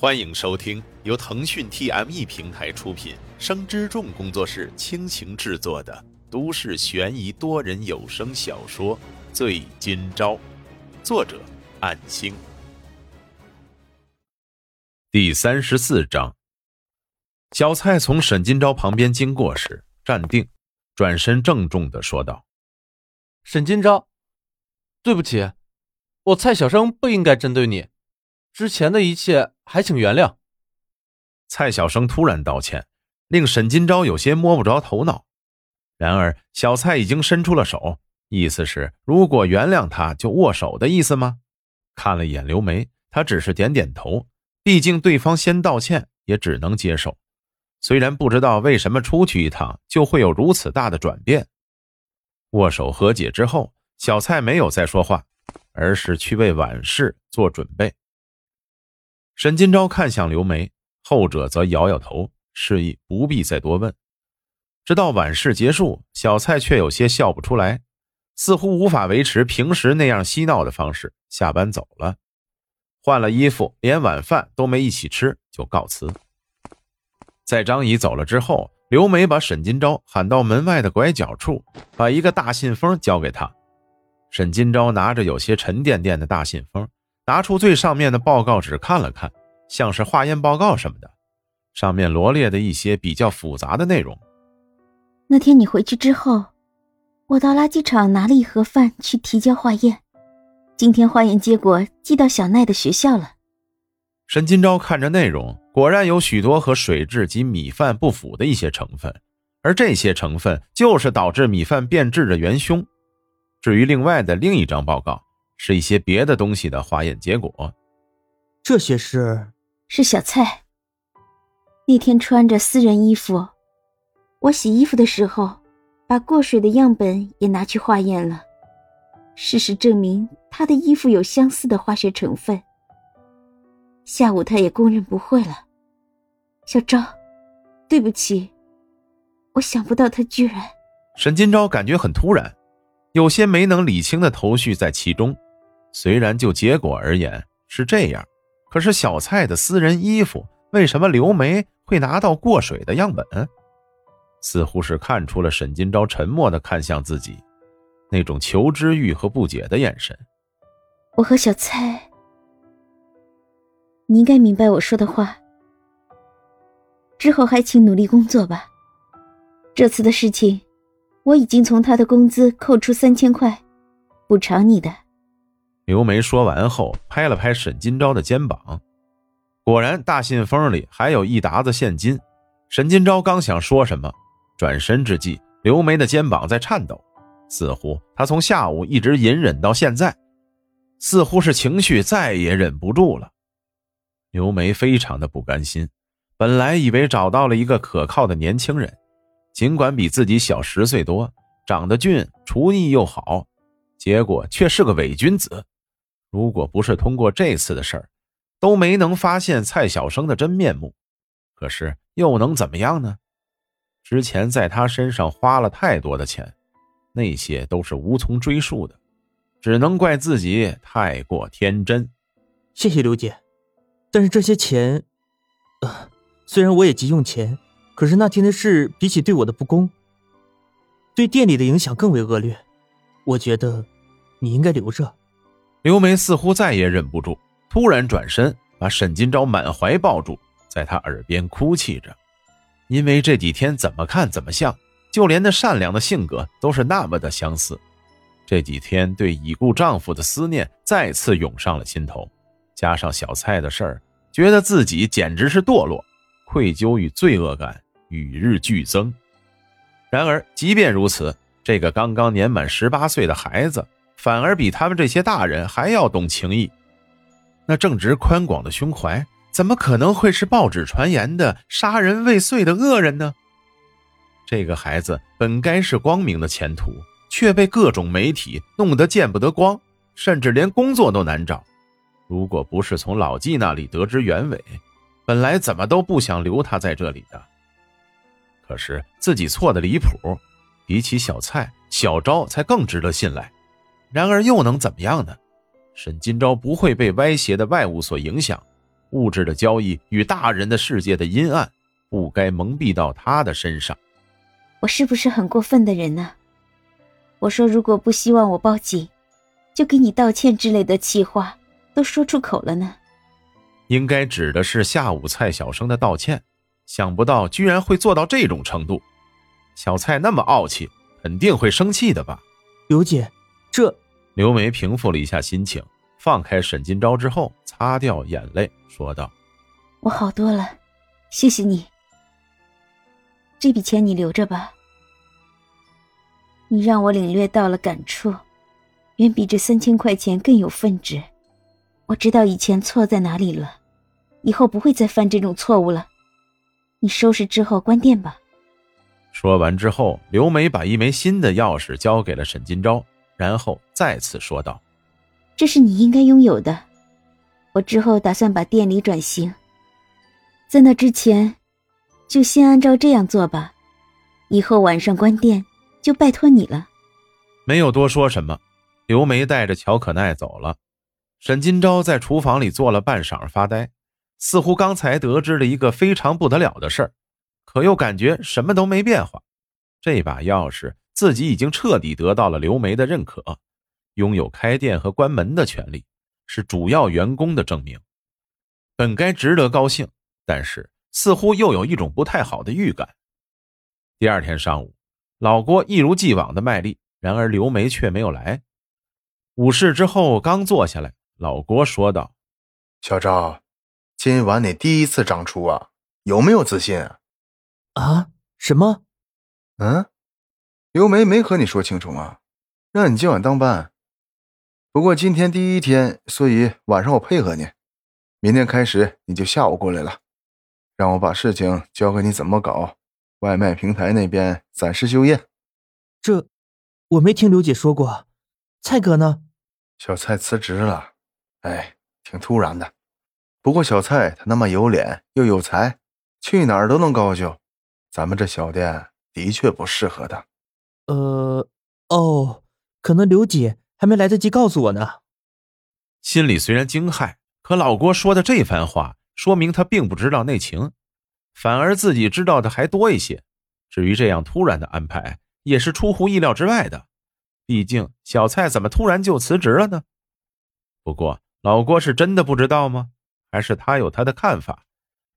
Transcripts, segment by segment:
欢迎收听由腾讯 TME 平台出品、生之众工作室倾情制作的都市悬疑多人有声小说《醉今朝》，作者：暗星。第三十四章，小蔡从沈今朝旁边经过时，站定，转身郑重的说道：“沈今朝，对不起，我蔡小生不应该针对你，之前的一切。”还请原谅。蔡小生突然道歉，令沈今朝有些摸不着头脑。然而小蔡已经伸出了手，意思是如果原谅他就握手的意思吗？看了一眼刘梅，他只是点点头。毕竟对方先道歉，也只能接受。虽然不知道为什么出去一趟就会有如此大的转变。握手和解之后，小蔡没有再说话，而是去为晚事做准备。沈金钊看向刘梅，后者则摇摇头，示意不必再多问。直到晚事结束，小蔡却有些笑不出来，似乎无法维持平时那样嬉闹的方式。下班走了，换了衣服，连晚饭都没一起吃，就告辞。在张姨走了之后，刘梅把沈金钊喊到门外的拐角处，把一个大信封交给他。沈金钊拿着有些沉甸甸的大信封。拿出最上面的报告纸看了看，像是化验报告什么的，上面罗列的一些比较复杂的内容。那天你回去之后，我到垃圾场拿了一盒饭去提交化验，今天化验结果寄到小奈的学校了。沈金钊看着内容，果然有许多和水质及米饭不符的一些成分，而这些成分就是导致米饭变质的元凶。至于另外的另一张报告。是一些别的东西的化验结果，这些是是小蔡那天穿着私人衣服，我洗衣服的时候把过水的样本也拿去化验了，事实证明他的衣服有相似的化学成分。下午他也供认不讳了。小昭，对不起，我想不到他居然……沈金钊感觉很突然，有些没能理清的头绪在其中。虽然就结果而言是这样，可是小蔡的私人衣服为什么刘梅会拿到过水的样本？似乎是看出了沈金钊沉默的看向自己，那种求知欲和不解的眼神。我和小蔡，你应该明白我说的话。之后还请努力工作吧。这次的事情，我已经从他的工资扣除三千块，补偿你的。刘梅说完后，拍了拍沈金钊的肩膀。果然，大信封里还有一沓子现金。沈金钊刚想说什么，转身之际，刘梅的肩膀在颤抖，似乎她从下午一直隐忍到现在，似乎是情绪再也忍不住了。刘梅非常的不甘心，本来以为找到了一个可靠的年轻人，尽管比自己小十岁多，长得俊，厨艺又好，结果却是个伪君子。如果不是通过这次的事儿，都没能发现蔡小生的真面目。可是又能怎么样呢？之前在他身上花了太多的钱，那些都是无从追溯的，只能怪自己太过天真。谢谢刘姐，但是这些钱，呃，虽然我也急用钱，可是那天的事比起对我的不公，对店里的影响更为恶劣。我觉得你应该留着。刘梅似乎再也忍不住，突然转身把沈金钊满怀抱住，在他耳边哭泣着。因为这几天怎么看怎么像，就连那善良的性格都是那么的相似。这几天对已故丈夫的思念再次涌上了心头，加上小蔡的事儿，觉得自己简直是堕落，愧疚与罪恶感与日俱增。然而，即便如此，这个刚刚年满十八岁的孩子。反而比他们这些大人还要懂情义，那正直宽广的胸怀，怎么可能会是报纸传言的杀人未遂的恶人呢？这个孩子本该是光明的前途，却被各种媒体弄得见不得光，甚至连工作都难找。如果不是从老纪那里得知原委，本来怎么都不想留他在这里的。可是自己错的离谱，比起小蔡、小昭才更值得信赖。然而又能怎么样呢？沈今朝不会被歪斜的外物所影响，物质的交易与大人的世界的阴暗，不该蒙蔽到他的身上。我是不是很过分的人呢？我说如果不希望我报警，就给你道歉之类的气话都说出口了呢。应该指的是下午蔡小生的道歉，想不到居然会做到这种程度。小蔡那么傲气，肯定会生气的吧？刘姐，这刘梅平复了一下心情，放开沈金钊之后，擦掉眼泪，说道：“我好多了，谢谢你。这笔钱你留着吧。你让我领略到了感触，远比这三千块钱更有分值。我知道以前错在哪里了，以后不会再犯这种错误了。你收拾之后关店吧。”说完之后，刘梅把一枚新的钥匙交给了沈金钊，然后再次说道：“这是你应该拥有的。我之后打算把店里转型，在那之前，就先按照这样做吧。以后晚上关店，就拜托你了。”没有多说什么，刘梅带着乔可奈走了。沈金钊在厨房里坐了半晌发呆，似乎刚才得知了一个非常不得了的事儿。可又感觉什么都没变化，这把钥匙自己已经彻底得到了刘梅的认可，拥有开店和关门的权利，是主要员工的证明。本该值得高兴，但是似乎又有一种不太好的预感。第二天上午，老郭一如既往的卖力，然而刘梅却没有来。午市之后刚坐下来，老郭说道：“小赵，今晚你第一次掌厨啊，有没有自信？”啊？什么？嗯，刘梅没和你说清楚吗？让你今晚当班。不过今天第一天，所以晚上我配合你。明天开始你就下午过来了，让我把事情交给你怎么搞。外卖平台那边暂时休业。这我没听刘姐说过。蔡哥呢？小蔡辞职了。哎，挺突然的。不过小蔡他那么有脸又有才，去哪儿都能高就。咱们这小店的确不适合他。呃，哦，可能刘姐还没来得及告诉我呢。心里虽然惊骇，可老郭说的这番话，说明他并不知道内情，反而自己知道的还多一些。至于这样突然的安排，也是出乎意料之外的。毕竟小蔡怎么突然就辞职了呢？不过老郭是真的不知道吗？还是他有他的看法，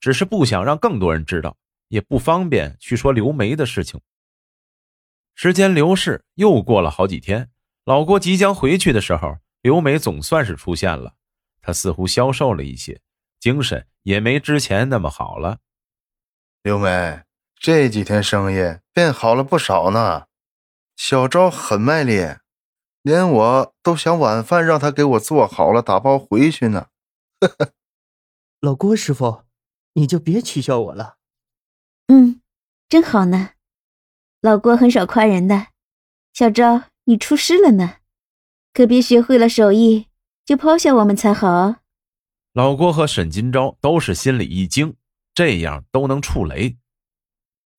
只是不想让更多人知道。也不方便去说刘梅的事情。时间流逝，又过了好几天。老郭即将回去的时候，刘梅总算是出现了。她似乎消瘦了一些，精神也没之前那么好了。刘梅这几天生意变好了不少呢。小昭很卖力，连我都想晚饭让他给我做好了打包回去呢。呵呵，老郭师傅，你就别取笑我了。嗯，真好呢，老郭很少夸人的。小昭，你出师了呢，可别学会了手艺就抛下我们才好。老郭和沈金钊都是心里一惊，这样都能触雷。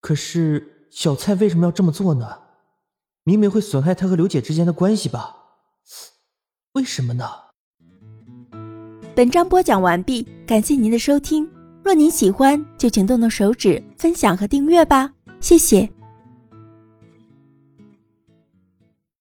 可是小蔡为什么要这么做呢？明明会损害他和刘姐之间的关系吧？为什么呢？本章播讲完毕，感谢您的收听。若您喜欢，就请动动手指分享和订阅吧，谢谢。